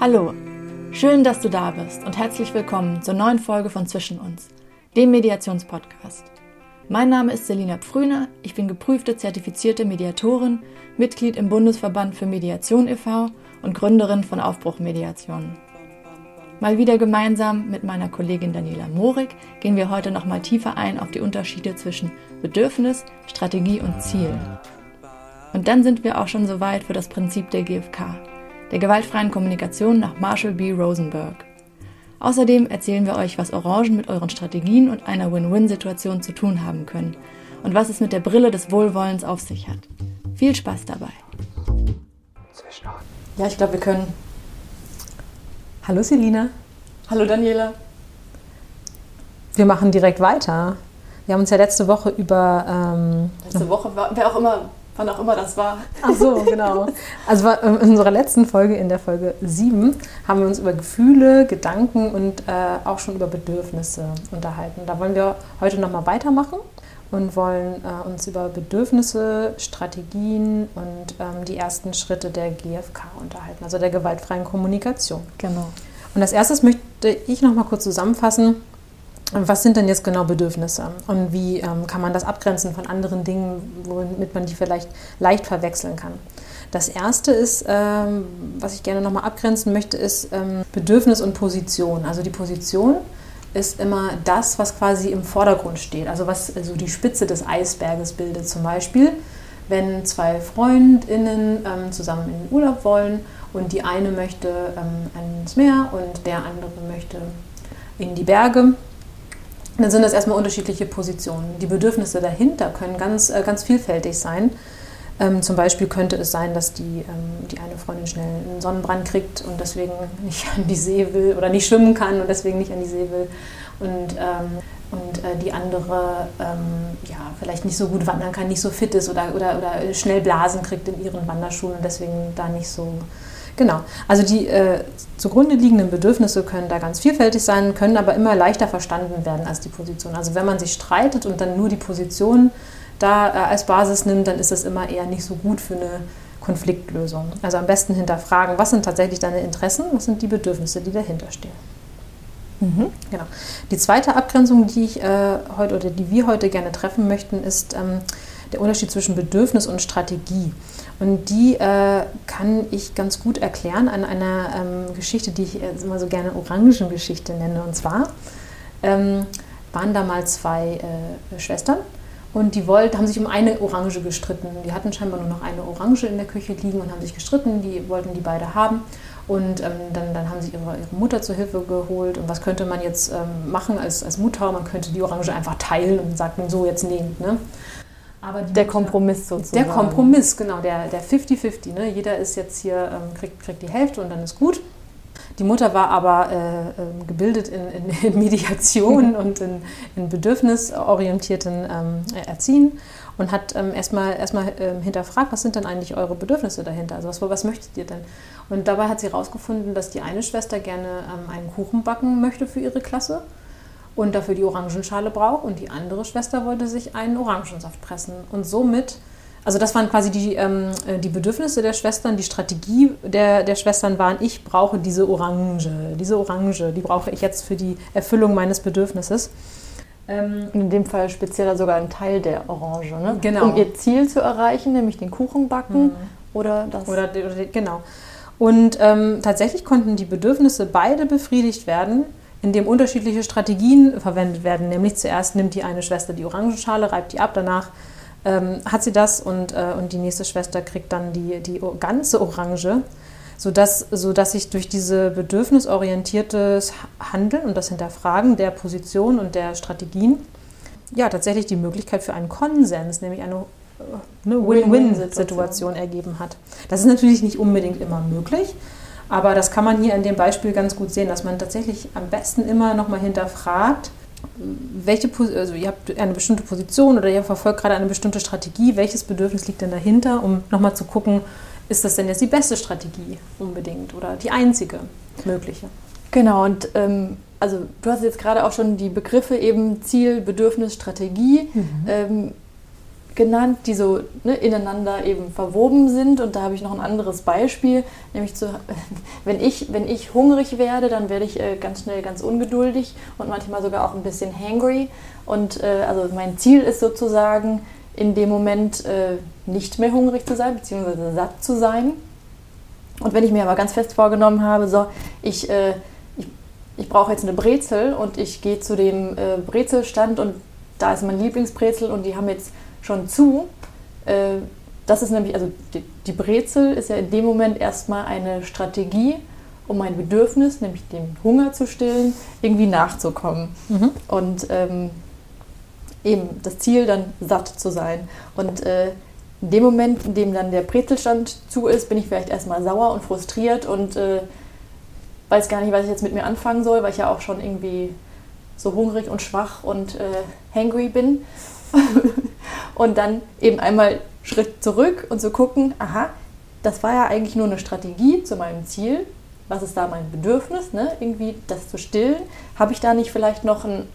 Hallo, schön, dass du da bist und herzlich willkommen zur neuen Folge von Zwischen uns, dem Mediationspodcast. Mein Name ist Selina Pfrüner, ich bin geprüfte zertifizierte Mediatorin, Mitglied im Bundesverband für Mediation e.V. und Gründerin von Aufbruch Mediationen. Mal wieder gemeinsam mit meiner Kollegin Daniela Morik gehen wir heute nochmal tiefer ein auf die Unterschiede zwischen Bedürfnis, Strategie und Ziel. Und dann sind wir auch schon soweit für das Prinzip der GfK, der gewaltfreien Kommunikation nach Marshall B. Rosenberg. Außerdem erzählen wir euch, was Orangen mit euren Strategien und einer Win-Win-Situation zu tun haben können und was es mit der Brille des Wohlwollens auf sich hat. Viel Spaß dabei. Ja, ich glaube, wir können. Hallo Selina. Hallo Daniela. Wir machen direkt weiter. Wir haben uns ja letzte Woche über. Ähm, letzte Woche, wer auch immer wann auch immer das war. Ach so, genau. Also in unserer letzten Folge, in der Folge 7, haben wir uns über Gefühle, Gedanken und äh, auch schon über Bedürfnisse unterhalten. Da wollen wir heute nochmal weitermachen und wollen äh, uns über Bedürfnisse, Strategien und ähm, die ersten Schritte der GFK unterhalten, also der gewaltfreien Kommunikation. Genau. Und als erstes möchte ich nochmal kurz zusammenfassen, was sind denn jetzt genau Bedürfnisse und wie ähm, kann man das abgrenzen von anderen Dingen, womit man die vielleicht leicht verwechseln kann? Das erste ist, ähm, was ich gerne nochmal abgrenzen möchte, ist ähm, Bedürfnis und Position. Also die Position ist immer das, was quasi im Vordergrund steht, also was also die Spitze des Eisberges bildet. Zum Beispiel, wenn zwei FreundInnen ähm, zusammen in den Urlaub wollen und die eine möchte ähm, ans Meer und der andere möchte in die Berge dann sind das erstmal unterschiedliche Positionen. Die Bedürfnisse dahinter können ganz, äh, ganz vielfältig sein. Ähm, zum Beispiel könnte es sein, dass die, ähm, die eine Freundin schnell einen Sonnenbrand kriegt und deswegen nicht an die See will oder nicht schwimmen kann und deswegen nicht an die See will. Und, ähm, und äh, die andere ähm, ja, vielleicht nicht so gut wandern kann, nicht so fit ist oder, oder, oder schnell Blasen kriegt in ihren Wanderschuhen und deswegen da nicht so Genau. Also die äh, zugrunde liegenden Bedürfnisse können da ganz vielfältig sein, können aber immer leichter verstanden werden als die Position. Also wenn man sich streitet und dann nur die Position da äh, als Basis nimmt, dann ist das immer eher nicht so gut für eine Konfliktlösung. Also am besten hinterfragen, was sind tatsächlich deine Interessen, was sind die Bedürfnisse, die dahinter stehen. Mhm. Genau. Die zweite Abgrenzung, die ich äh, heute oder die wir heute gerne treffen möchten, ist ähm, der Unterschied zwischen Bedürfnis und Strategie. Und die äh, kann ich ganz gut erklären an einer ähm, Geschichte, die ich immer so gerne Orangengeschichte nenne. Und zwar ähm, waren da mal zwei äh, Schwestern und die wollten, haben sich um eine Orange gestritten. Die hatten scheinbar nur noch eine Orange in der Küche liegen und haben sich gestritten. Die wollten die beide haben. Und ähm, dann, dann, haben sie ihre, ihre, Mutter zur Hilfe geholt. Und was könnte man jetzt ähm, machen als, als Mutter? Man könnte die Orange einfach teilen und sagen, so jetzt nehmt. Ne? Der Kompromiss sozusagen. Der Kompromiss, genau, der 50-50. ne? Jeder ist jetzt hier, ähm, kriegt, kriegt die Hälfte und dann ist gut. Die Mutter war aber äh, ähm, gebildet in, in, in Mediation und in, in bedürfnisorientierten ähm, Erziehen und hat ähm, erstmal erstmal ähm, hinterfragt, was sind denn eigentlich eure Bedürfnisse dahinter? Also was, was möchtet ihr denn? Und dabei hat sie herausgefunden, dass die eine Schwester gerne ähm, einen Kuchen backen möchte für ihre Klasse und dafür die Orangenschale braucht und die andere Schwester wollte sich einen Orangensaft pressen. Und somit, also das waren quasi die, ähm, äh, die Bedürfnisse der Schwestern, die Strategie der, der Schwestern waren, ich brauche diese Orange, diese Orange, die brauche ich jetzt für die Erfüllung meines Bedürfnisses. Ähm, in dem Fall speziell sogar ein Teil der Orange, ne? Genau. Um ihr Ziel zu erreichen, nämlich den Kuchen backen mhm. oder das. Oder, oder, genau. Und ähm, tatsächlich konnten die Bedürfnisse beide befriedigt werden, in dem unterschiedliche Strategien verwendet werden. Nämlich zuerst nimmt die eine Schwester die Orangenschale, reibt die ab, danach ähm, hat sie das und, äh, und die nächste Schwester kriegt dann die, die ganze Orange, sodass, sodass sich durch diese bedürfnisorientiertes Handeln und das Hinterfragen der Position und der Strategien ja tatsächlich die Möglichkeit für einen Konsens, nämlich eine eine Win-Win-Situation ergeben hat. Das ist natürlich nicht unbedingt immer möglich, aber das kann man hier in dem Beispiel ganz gut sehen, dass man tatsächlich am besten immer nochmal hinterfragt, welche, also ihr habt eine bestimmte Position oder ihr verfolgt gerade eine bestimmte Strategie, welches Bedürfnis liegt denn dahinter, um nochmal zu gucken, ist das denn jetzt die beste Strategie unbedingt oder die einzige mögliche? Genau, und ähm, also du hast jetzt gerade auch schon die Begriffe eben Ziel, Bedürfnis, Strategie. Mhm. Ähm, genannt, die so ne, ineinander eben verwoben sind. Und da habe ich noch ein anderes Beispiel, nämlich zu, wenn, ich, wenn ich hungrig werde, dann werde ich äh, ganz schnell ganz ungeduldig und manchmal sogar auch ein bisschen hangry. Und äh, also mein Ziel ist sozusagen, in dem Moment äh, nicht mehr hungrig zu sein, beziehungsweise satt zu sein. Und wenn ich mir aber ganz fest vorgenommen habe, so, ich, äh, ich, ich brauche jetzt eine Brezel und ich gehe zu dem äh, Brezelstand und da ist mein Lieblingsbrezel und die haben jetzt schon zu. Äh, das ist nämlich, also die, Brezel ist ja in dem Moment erstmal eine Strategie, um mein Bedürfnis, nämlich den Hunger zu stillen, irgendwie nachzukommen. Mhm. Und ähm, eben das Ziel dann satt zu sein. Und äh, in dem Moment, in dem dann der Brezelstand zu ist, bin ich vielleicht erstmal sauer und frustriert und äh, weiß gar nicht, was ich jetzt mit mir anfangen soll, weil ich ja auch schon irgendwie so hungrig und schwach und äh, hangry bin. und dann eben einmal Schritt zurück und zu gucken, aha, das war ja eigentlich nur eine Strategie zu meinem Ziel. Was ist da mein Bedürfnis, ne? irgendwie das zu stillen? Habe ich da nicht vielleicht noch ein,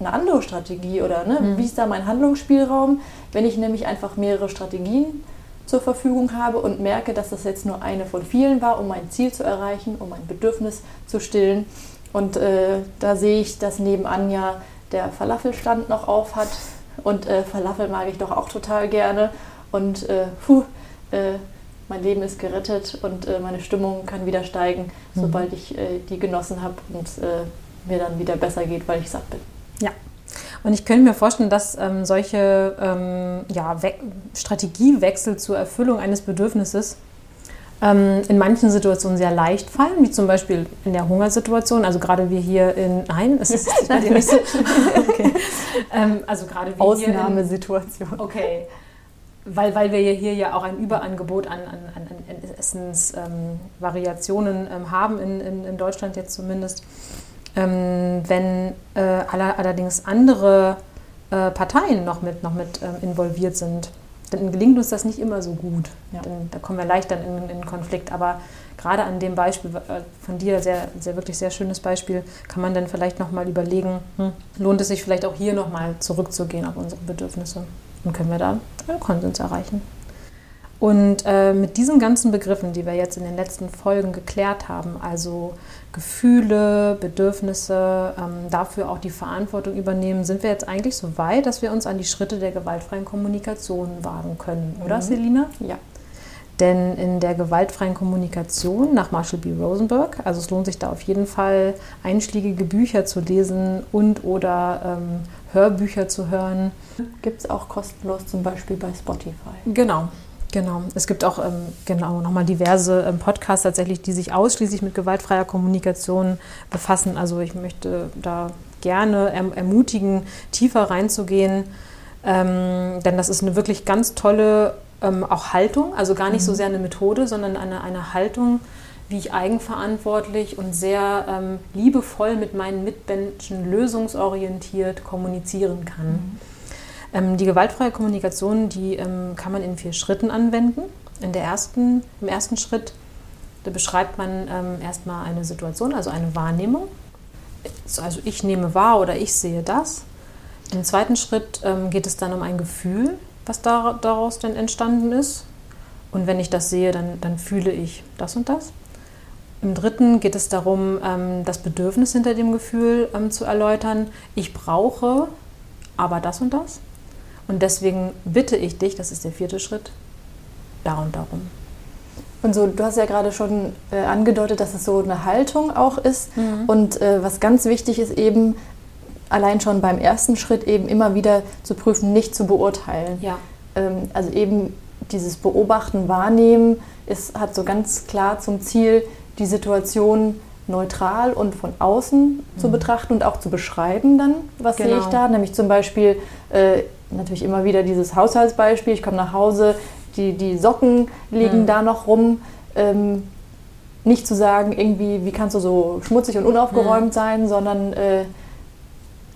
eine andere Strategie oder ne? Mhm. wie ist da mein Handlungsspielraum, wenn ich nämlich einfach mehrere Strategien zur Verfügung habe und merke, dass das jetzt nur eine von vielen war, um mein Ziel zu erreichen, um mein Bedürfnis zu stillen. Und äh, da sehe ich, dass nebenan ja der Falafelstand noch auf hat und äh, Falafel mag ich doch auch total gerne. Und äh, puh, äh, mein Leben ist gerettet und äh, meine Stimmung kann wieder steigen, mhm. sobald ich äh, die genossen habe und äh, mir dann wieder besser geht, weil ich satt bin. Ja. Und ich könnte mir vorstellen, dass ähm, solche ähm, ja, Strategiewechsel zur Erfüllung eines Bedürfnisses ähm, in manchen Situationen sehr leicht fallen, wie zum Beispiel in der Hungersituation. Also gerade wir hier in. Nein, es ist bei dir nicht so. okay. Ähm, also gerade wir Ausnahmesituation. In, okay. Weil, weil wir hier ja auch ein Überangebot an, an, an Essensvariationen ähm, haben, in, in, in, Deutschland jetzt zumindest. Ähm, wenn äh, allerdings andere äh, Parteien noch mit, noch mit ähm, involviert sind, dann gelingt uns das nicht immer so gut. Ja. Dann, da kommen wir leicht dann in, in Konflikt. Aber gerade an dem Beispiel äh, von dir, sehr, sehr wirklich sehr schönes Beispiel, kann man dann vielleicht nochmal überlegen, hm, lohnt es sich vielleicht auch hier nochmal zurückzugehen auf unsere Bedürfnisse? Und können wir da einen Konsens erreichen? Und äh, mit diesen ganzen Begriffen, die wir jetzt in den letzten Folgen geklärt haben, also Gefühle, Bedürfnisse, ähm, dafür auch die Verantwortung übernehmen, sind wir jetzt eigentlich so weit, dass wir uns an die Schritte der gewaltfreien Kommunikation wagen können, oder mhm. Selina? Ja. Denn in der gewaltfreien Kommunikation nach Marshall B. Rosenberg, also es lohnt sich da auf jeden Fall, einschlägige Bücher zu lesen und oder ähm, Hörbücher zu hören. Gibt es auch kostenlos zum Beispiel bei Spotify. Genau, Genau. Es gibt auch ähm, genau nochmal diverse ähm, Podcasts tatsächlich, die sich ausschließlich mit gewaltfreier Kommunikation befassen. Also ich möchte da gerne erm ermutigen, tiefer reinzugehen, ähm, denn das ist eine wirklich ganz tolle ähm, auch Haltung. Also gar nicht mhm. so sehr eine Methode, sondern eine, eine Haltung, wie ich eigenverantwortlich und sehr ähm, liebevoll mit meinen Mitmenschen lösungsorientiert kommunizieren kann. Mhm. Ähm, die gewaltfreie Kommunikation, die ähm, kann man in vier Schritten anwenden. In der ersten, Im ersten Schritt beschreibt man ähm, erstmal eine Situation, also eine Wahrnehmung. Also ich nehme wahr oder ich sehe das. Im zweiten Schritt ähm, geht es dann um ein Gefühl, was da, daraus denn entstanden ist. Und wenn ich das sehe, dann, dann fühle ich das und das. Im dritten geht es darum, ähm, das Bedürfnis hinter dem Gefühl ähm, zu erläutern. Ich brauche aber das und das. Und deswegen bitte ich dich, das ist der vierte Schritt, da und darum. Und so, du hast ja gerade schon äh, angedeutet, dass es so eine Haltung auch ist. Mhm. Und äh, was ganz wichtig ist eben, allein schon beim ersten Schritt eben immer wieder zu prüfen, nicht zu beurteilen. Ja. Ähm, also eben dieses Beobachten, Wahrnehmen ist, hat so ganz klar zum Ziel, die Situation neutral und von außen mhm. zu betrachten und auch zu beschreiben dann, was genau. sehe ich da. Nämlich zum Beispiel äh, natürlich immer wieder dieses Haushaltsbeispiel. Ich komme nach Hause, die, die Socken liegen mhm. da noch rum. Ähm, nicht zu sagen, irgendwie, wie kannst du so schmutzig und unaufgeräumt mhm. sein, sondern äh,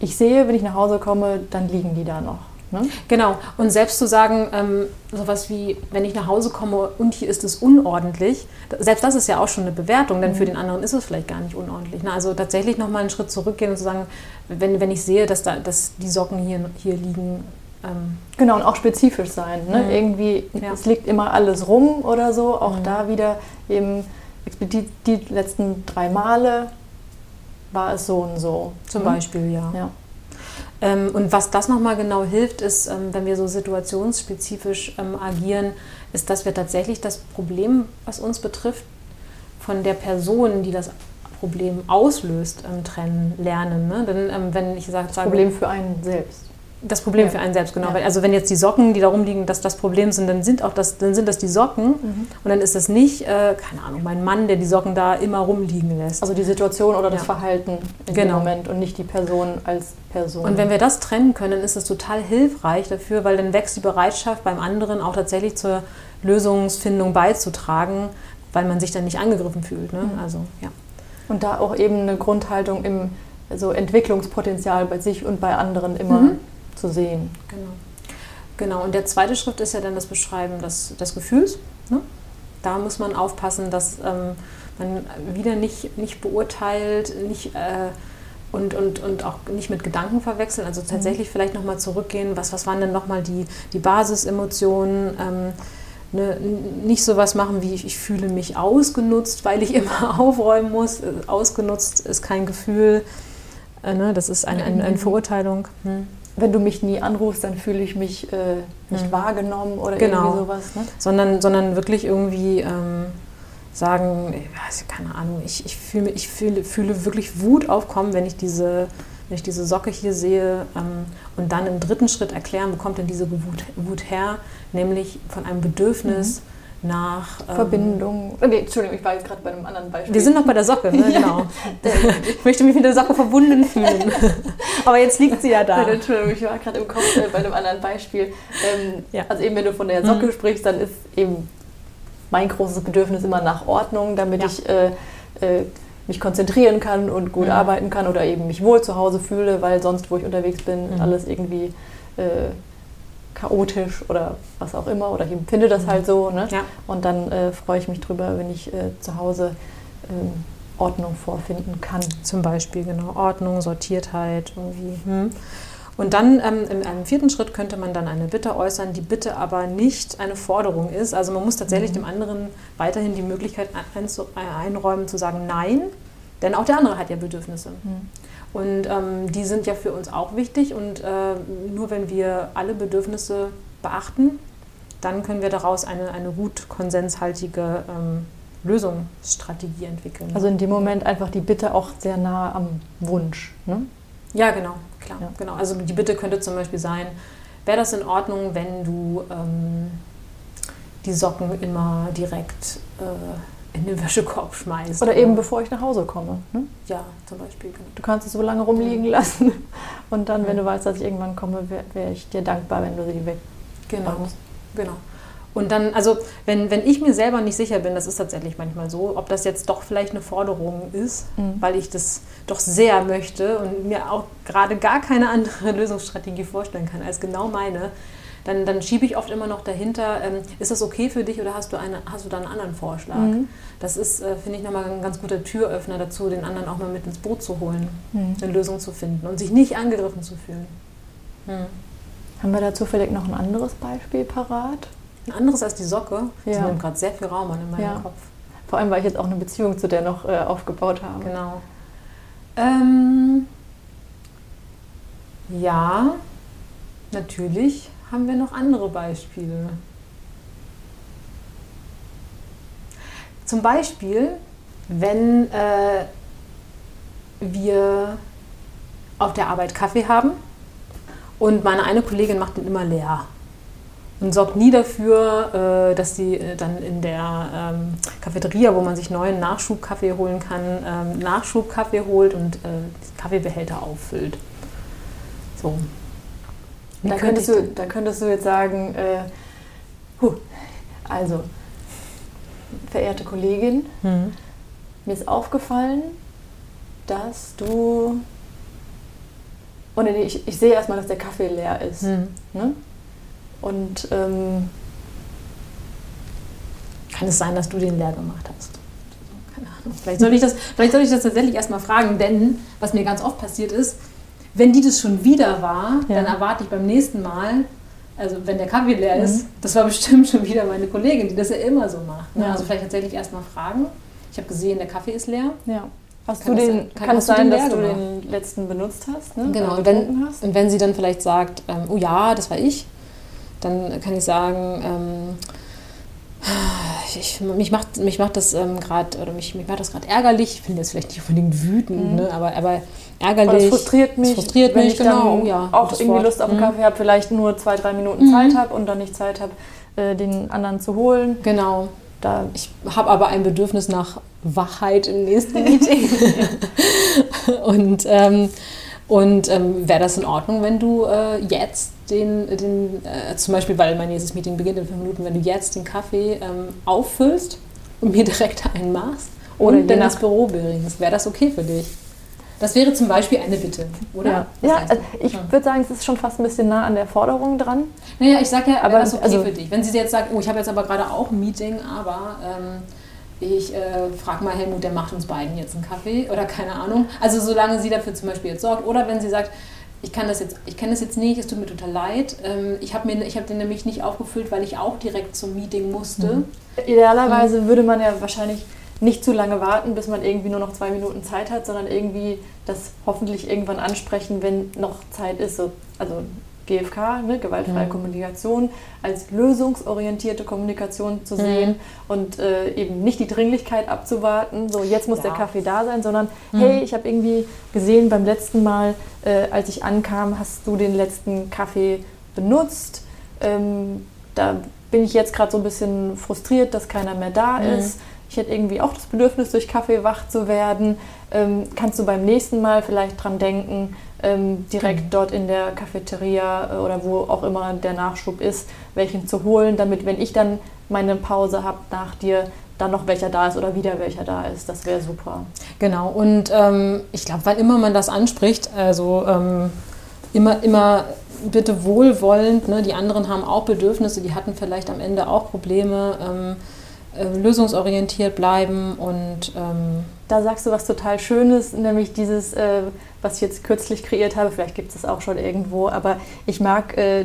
ich sehe, wenn ich nach Hause komme, dann liegen die da noch. Ne? Genau. Und selbst zu sagen, ähm, sowas wie, wenn ich nach Hause komme und hier ist es unordentlich, selbst das ist ja auch schon eine Bewertung, denn mhm. für den anderen ist es vielleicht gar nicht unordentlich. Ne? Also tatsächlich nochmal einen Schritt zurückgehen und zu sagen, wenn, wenn ich sehe, dass, da, dass die Socken hier, hier liegen, Ähm, genau, und auch spezifisch sein. Ne? Mhm. Irgendwie, ja. es liegt immer alles rum oder so. Auch mhm. da wieder eben die, die letzten drei Male war es so und so. Zum mhm. Beispiel, ja. ja. Ähm, und was das nochmal genau hilft, ist, ähm, wenn wir so situationsspezifisch ähm, agieren, ist, dass wir tatsächlich das Problem, was uns betrifft, von der Person, die das Problem auslöst, ähm, trennen lernen. Ne? Denn ähm, wenn ich sage, das Problem für einen selbst das Problem ja. für einen selbst, genau. Ja. Also wenn jetzt die Socken, die da rumliegen, das das Problem sind, dann sind auch das, dann sind das die Socken mhm. und dann ist das nicht, äh, keine Ahnung, mein Mann, der die Socken da immer rumliegen lässt. Also die Situation oder das Verhalten in genau. dem Moment und nicht die Person als Person. Und wenn wir das trennen können, dann ist das total hilfreich dafür, weil dann wächst die Bereitschaft beim anderen auch tatsächlich zur Lösungsfindung beizutragen, weil man sich dann nicht angegriffen fühlt. Ne? Mhm. Also ja. Und da auch eben eine Grundhaltung im also Entwicklungspotenzial bei sich und bei anderen immer. Mhm zu sehen. Genau. Genau, und der zweite Schritt ist ja dann das Beschreiben des, des Gefühls. Ne? Da muss man aufpassen, dass ähm, man wieder nicht, nicht beurteilt, nicht, äh, und, und, und auch nicht mit Gedanken verwechseln. Also tatsächlich mhm. vielleicht nochmal zurückgehen, was, was waren denn nochmal die, die Basisemotionen? Ähm, ne, nicht so was machen wie ich, ich fühle mich ausgenutzt, weil ich immer aufräumen muss. Ausgenutzt ist kein Gefühl. Äh, ne, das ist ein, ein, eine mhm. Verurteilung. Hm wenn du mich nie anrufst, dann fühle ich mich äh, nicht mhm. wahrgenommen oder genau. irgendwie sowas. Ne? Sondern, sondern wirklich irgendwie ähm, sagen, ich keine Ahnung, ich, ich, fühle, ich fühle, fühle wirklich Wut aufkommen, wenn ich diese, wenn ich diese Socke hier sehe ähm, und dann im dritten Schritt erklären, wo kommt denn diese Wut, Wut her, nämlich von einem Bedürfnis. Mhm nach ähm, Verbindung. Nee, Entschuldigung, ich war jetzt gerade bei einem anderen Beispiel. Wir sind noch bei der Socke, ne? genau. ich möchte mich mit der Socke verbunden fühlen. Aber jetzt liegt sie ja da. Entschuldigung, ich war gerade im Kopf äh, bei einem anderen Beispiel. Ähm, ja. Also eben, wenn du von der Socke mhm. sprichst, dann ist eben mein großes Bedürfnis immer nach Ordnung, damit ja. ich äh, äh, mich konzentrieren kann und gut mhm. arbeiten kann oder eben mich wohl zu Hause fühle, weil sonst, wo ich unterwegs bin, mhm. alles irgendwie äh, chaotisch oder was auch immer oder ich empfinde das halt so. Ne? Ja. Und dann äh, freue ich mich drüber, wenn ich äh, zu Hause ähm, Ordnung vorfinden kann. Zum Beispiel, genau. Ordnung, Sortiertheit irgendwie. Hm. Und dann ähm, in einem vierten Schritt könnte man dann eine Bitte äußern, die Bitte aber nicht eine Forderung ist. Also man muss tatsächlich mhm. dem anderen weiterhin die Möglichkeit einräumen zu sagen Nein, denn auch der andere hat ja Bedürfnisse. Mhm. Und ähm, die sind ja für uns auch wichtig. Und äh, nur wenn wir alle Bedürfnisse beachten, dann können wir daraus eine, eine gut konsenshaltige ähm, Lösungsstrategie entwickeln. Also in dem Moment einfach die Bitte auch sehr nah am Wunsch. Ne? Ja, genau, klar. Ja. Genau. Also die Bitte könnte zum Beispiel sein, wäre das in Ordnung, wenn du ähm, die Socken immer direkt äh, in den Wäschekorb schmeißt. Oder eben bevor ich nach Hause komme. Ne? Ja, zum Beispiel. Genau. Du kannst es so lange rumliegen lassen und dann, wenn du weißt, dass ich irgendwann komme, wäre wär ich dir dankbar, wenn du sie weg. Genau, genau. Und dann, also wenn, wenn ich mir selber nicht sicher bin, das ist tatsächlich manchmal so, ob das jetzt doch vielleicht eine Forderung ist, mhm. weil ich das doch sehr möchte und mir auch gerade gar keine andere Lösungsstrategie vorstellen kann als genau meine, dann, dann schiebe ich oft immer noch dahinter, ähm, ist das okay für dich oder hast du, eine, hast du da einen anderen Vorschlag? Mhm. Das ist, äh, finde ich, nochmal ein ganz guter Türöffner dazu, den anderen auch mal mit ins Boot zu holen, mhm. eine Lösung zu finden und sich nicht angegriffen zu fühlen. Mhm. Haben wir dazu vielleicht noch ein anderes Beispiel parat? Ein anderes als die Socke? Ja. Sie nimmt gerade sehr viel Raum an in meinem ja. Kopf. Vor allem, weil ich jetzt auch eine Beziehung zu der noch äh, aufgebaut habe. Genau. Ähm, ja, natürlich haben wir noch andere Beispiele. Zum Beispiel, wenn äh, wir auf der Arbeit Kaffee haben und meine eine Kollegin macht den immer leer und sorgt nie dafür, äh, dass sie äh, dann in der ähm, Cafeteria, wo man sich neuen Nachschubkaffee holen kann, ähm, Nachschubkaffee holt und äh, Kaffeebehälter auffüllt. So, da könntest, du, da könntest du jetzt sagen, äh, huh, also, verehrte Kollegin, mhm. mir ist aufgefallen, dass du. Und ich, ich sehe erstmal, dass der Kaffee leer ist. Mhm. Ne? Und ähm, kann es sein, dass du den leer gemacht hast? Keine Ahnung. Vielleicht soll ich das, vielleicht soll ich das tatsächlich erstmal fragen, denn was mir ganz oft passiert ist, wenn die das schon wieder war, ja. dann erwarte ich beim nächsten Mal, also wenn der Kaffee leer mhm. ist, das war bestimmt schon wieder meine Kollegin, die das ja immer so macht. Ne? Ja. Also vielleicht tatsächlich erstmal fragen. Ich habe gesehen, der Kaffee ist leer. Ja. Hast kann du den, kann, kann es sein, dass du den letzten benutzt hast? Ne? Genau, und wenn, hast? und wenn sie dann vielleicht sagt, ähm, oh ja, das war ich, dann kann ich sagen, ähm, ich, mich, macht, mich macht das ähm, gerade, oder mich, mich macht das gerade ärgerlich. Ich finde jetzt vielleicht nicht unbedingt wütend, mhm. ne, aber, aber ärgerlich. das frustriert mich. Das frustriert mich, genau. Oh, ja, auch irgendwie Wort. Lust auf einen mhm. Kaffee habe, vielleicht nur zwei, drei Minuten mhm. Zeit habe und dann nicht Zeit habe, äh, den anderen zu holen. Genau. Da ich habe aber ein Bedürfnis nach Wachheit im nächsten Meeting. und ähm, und ähm, wäre das in Ordnung, wenn du äh, jetzt den, den äh, zum Beispiel, weil mein nächstes Meeting beginnt in fünf Minuten, wenn du jetzt den Kaffee ähm, auffüllst und mir direkt einen machst oder dann ins Büro bringst, wäre das okay für dich? Das wäre zum Beispiel eine Bitte, oder? Ja, ja also ich ja. würde sagen, es ist schon fast ein bisschen nah an der Forderung dran. Naja, ich sage ja, aber das okay also, für dich. Wenn sie jetzt sagt, oh, ich habe jetzt aber gerade auch ein Meeting, aber ähm, ich äh, frage mal Helmut, der macht uns beiden jetzt einen Kaffee oder keine Ahnung. Also solange sie dafür zum Beispiel jetzt sorgt. Oder wenn sie sagt, ich kann das jetzt, ich kenne das jetzt nicht, es tut mir total leid. Ähm, ich habe hab den nämlich nicht aufgefüllt, weil ich auch direkt zum Meeting musste. Mhm. Idealerweise mhm. würde man ja wahrscheinlich nicht zu lange warten, bis man irgendwie nur noch zwei Minuten Zeit hat, sondern irgendwie das hoffentlich irgendwann ansprechen, wenn noch Zeit ist. So, also GFK, ne, gewaltfreie mhm. Kommunikation, als lösungsorientierte Kommunikation zu sehen mhm. und äh, eben nicht die Dringlichkeit abzuwarten, so jetzt muss ja. der Kaffee da sein, sondern mhm. hey, ich habe irgendwie gesehen beim letzten Mal, äh, als ich ankam, hast du den letzten Kaffee benutzt. Ähm, da bin ich jetzt gerade so ein bisschen frustriert, dass keiner mehr da mhm. ist. Ich hätte irgendwie auch das Bedürfnis, durch Kaffee wach zu werden. Ähm, kannst du beim nächsten Mal vielleicht dran denken, ähm, direkt mhm. dort in der Cafeteria äh, oder wo auch immer der Nachschub ist, welchen zu holen, damit, wenn ich dann meine Pause habe nach dir, dann noch welcher da ist oder wieder welcher da ist. Das wäre super. Genau, und ähm, ich glaube, wann immer man das anspricht, also ähm, immer, immer bitte wohlwollend, ne? die anderen haben auch Bedürfnisse, die hatten vielleicht am Ende auch Probleme. Äh, lösungsorientiert bleiben und ähm da sagst du was total Schönes, nämlich dieses, äh, was ich jetzt kürzlich kreiert habe, vielleicht gibt es das auch schon irgendwo, aber ich mag äh,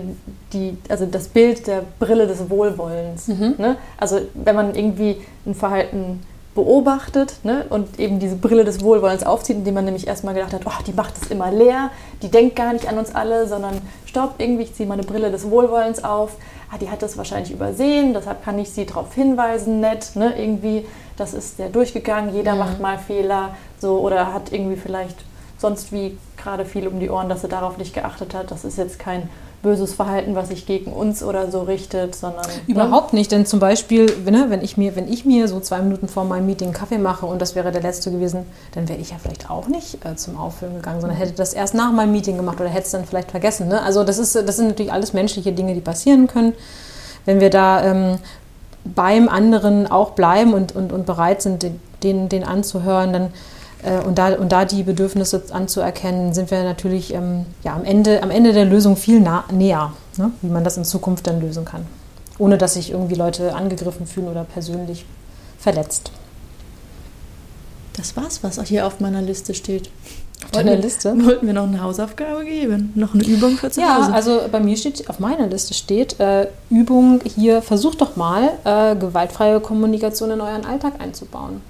die, also das Bild der Brille des Wohlwollens. Mhm. Ne? Also wenn man irgendwie ein Verhalten beobachtet ne, und eben diese Brille des Wohlwollens aufzieht, indem man nämlich erstmal gedacht hat, oh, die macht es immer leer, die denkt gar nicht an uns alle, sondern stopp, irgendwie, ich ziehe meine Brille des Wohlwollens auf, ah, die hat das wahrscheinlich übersehen, deshalb kann ich sie darauf hinweisen, nett, ne, irgendwie, das ist der durchgegangen, jeder mhm. macht mal Fehler, so, oder hat irgendwie vielleicht sonst wie gerade viel um die Ohren, dass er darauf nicht geachtet hat, das ist jetzt kein böses Verhalten, was sich gegen uns oder so richtet, sondern. Ne? Überhaupt ne? nicht, denn zum Beispiel, ne, wenn, ich mir, wenn ich mir so zwei Minuten vor meinem Meeting Kaffee mache und das wäre der letzte gewesen, dann wäre ich ja vielleicht auch nicht äh, zum Auffüllen gegangen, sondern hätte das erst nach meinem Meeting gemacht oder hätte es dann vielleicht vergessen. Ne? Also, das, ist, das sind natürlich alles menschliche Dinge, die passieren können. Wenn wir da ähm, beim anderen auch bleiben und, und, und bereit sind, den, den anzuhören, dann und da, und da die Bedürfnisse anzuerkennen, sind wir natürlich ähm, ja, am, Ende, am Ende der Lösung viel nah, näher, ne? wie man das in Zukunft dann lösen kann. Ohne dass sich irgendwie Leute angegriffen fühlen oder persönlich verletzt. Das war's, was auch hier auf meiner Liste steht. Auf deiner Liste? Wollten wir noch eine Hausaufgabe geben? Noch eine Übung für zu Hause? Ja, also bei mir steht, auf meiner Liste steht, äh, Übung hier, versucht doch mal, äh, gewaltfreie Kommunikation in euren Alltag einzubauen.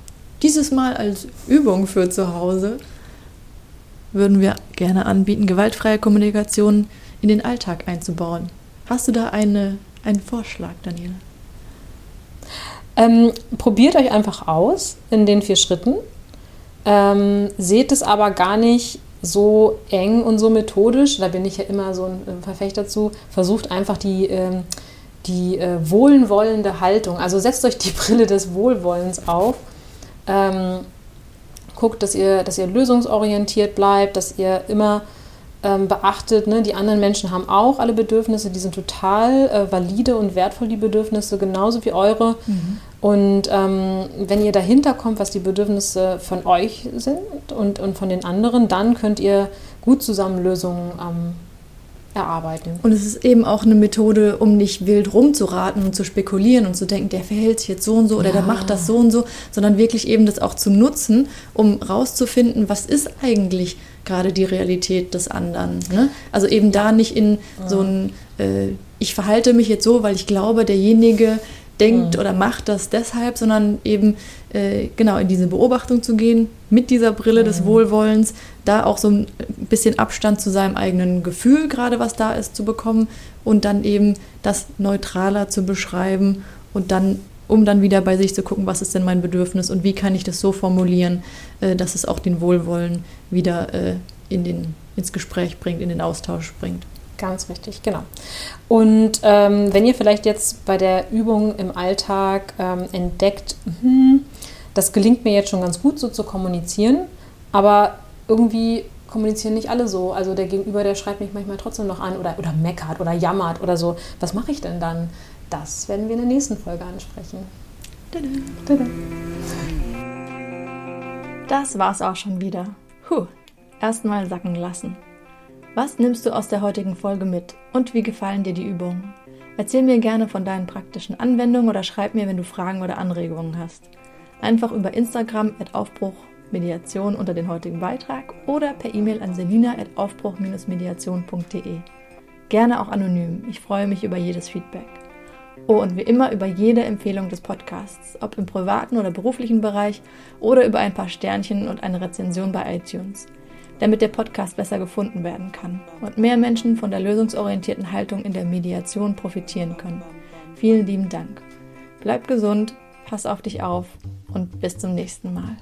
Dieses Mal als Übung für zu Hause würden wir gerne anbieten, gewaltfreie Kommunikation in den Alltag einzubauen. Hast du da eine, einen Vorschlag, Daniela? Ähm, probiert euch einfach aus in den vier Schritten. Ähm, seht es aber gar nicht so eng und so methodisch. Da bin ich ja immer so ein Verfechter zu. Versucht einfach die, ähm, die äh, wohlwollende Haltung. Also setzt euch die Brille des Wohlwollens auf ähm, guckt, dass ihr, dass ihr lösungsorientiert bleibt, dass ihr immer ähm, beachtet, ne, die anderen Menschen haben auch alle Bedürfnisse, die sind total äh, valide und wertvoll, die Bedürfnisse, genauso wie eure. Mhm. Und ähm, wenn ihr dahinter kommt, was die Bedürfnisse von euch sind und, und von den anderen, dann könnt ihr gut zusammen Lösungen ähm, erarbeiten. Und es ist eben auch eine Methode, um nicht wild rumzuraten und zu spekulieren und zu denken, der verhält sich jetzt so und so oder ja. der macht das so und so, sondern wirklich eben das auch zu nutzen, um rauszufinden, was ist eigentlich gerade die Realität des anderen. Ne? Also eben da nicht in so ein, äh, ich verhalte mich jetzt so, weil ich glaube, derjenige denkt mhm. oder macht das deshalb, sondern eben äh, genau in diese Beobachtung zu gehen, mit dieser Brille mhm. des Wohlwollens, da auch so ein bisschen Abstand zu seinem eigenen Gefühl, gerade was da ist, zu bekommen und dann eben das neutraler zu beschreiben und dann um dann wieder bei sich zu gucken, was ist denn mein Bedürfnis und wie kann ich das so formulieren, äh, dass es auch den Wohlwollen wieder äh, in den, ins Gespräch bringt, in den Austausch bringt. Ganz richtig, genau. Und ähm, wenn ihr vielleicht jetzt bei der Übung im Alltag ähm, entdeckt, hm, das gelingt mir jetzt schon ganz gut so zu kommunizieren, aber irgendwie kommunizieren nicht alle so. Also der Gegenüber, der schreibt mich manchmal trotzdem noch an oder, oder meckert oder jammert oder so. Was mache ich denn dann? Das werden wir in der nächsten Folge ansprechen. Das war's auch schon wieder. Puh, erstmal sacken lassen. Was nimmst du aus der heutigen Folge mit und wie gefallen dir die Übungen? Erzähl mir gerne von deinen praktischen Anwendungen oder schreib mir, wenn du Fragen oder Anregungen hast. Einfach über Instagram at Aufbruch Mediation unter den heutigen Beitrag oder per E-Mail an selina at aufbruch-mediation.de. Gerne auch anonym. Ich freue mich über jedes Feedback. Oh, und wie immer über jede Empfehlung des Podcasts, ob im privaten oder beruflichen Bereich oder über ein paar Sternchen und eine Rezension bei iTunes, damit der Podcast besser gefunden werden kann und mehr Menschen von der lösungsorientierten Haltung in der Mediation profitieren können. Vielen lieben Dank. Bleib gesund, pass auf dich auf und bis zum nächsten Mal.